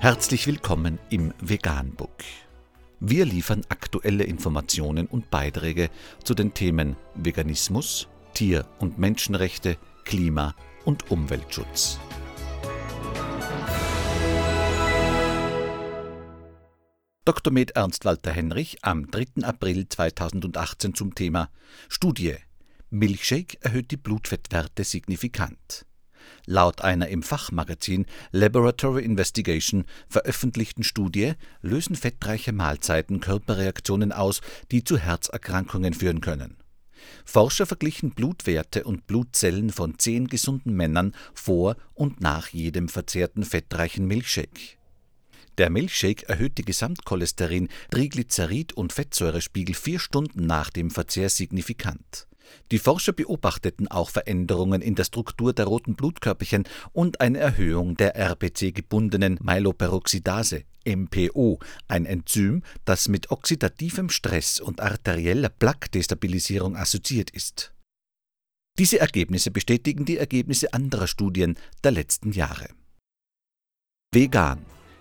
Herzlich willkommen im Veganbook. Wir liefern aktuelle Informationen und Beiträge zu den Themen Veganismus, Tier- und Menschenrechte, Klima- und Umweltschutz. Dr. Med Ernst Walter Henrich am 3. April 2018 zum Thema Studie Milchshake erhöht die Blutfettwerte signifikant. Laut einer im Fachmagazin Laboratory Investigation veröffentlichten Studie lösen fettreiche Mahlzeiten Körperreaktionen aus, die zu Herzerkrankungen führen können. Forscher verglichen Blutwerte und Blutzellen von zehn gesunden Männern vor und nach jedem verzehrten fettreichen Milchshake. Der Milchshake erhöht die Gesamtcholesterin, Triglycerid und Fettsäurespiegel vier Stunden nach dem Verzehr signifikant. Die Forscher beobachteten auch Veränderungen in der Struktur der roten Blutkörperchen und eine Erhöhung der RBC-gebundenen Myeloperoxidase MPO, ein Enzym, das mit oxidativem Stress und arterieller Plaque-Destabilisierung assoziiert ist. Diese Ergebnisse bestätigen die Ergebnisse anderer Studien der letzten Jahre. Vegan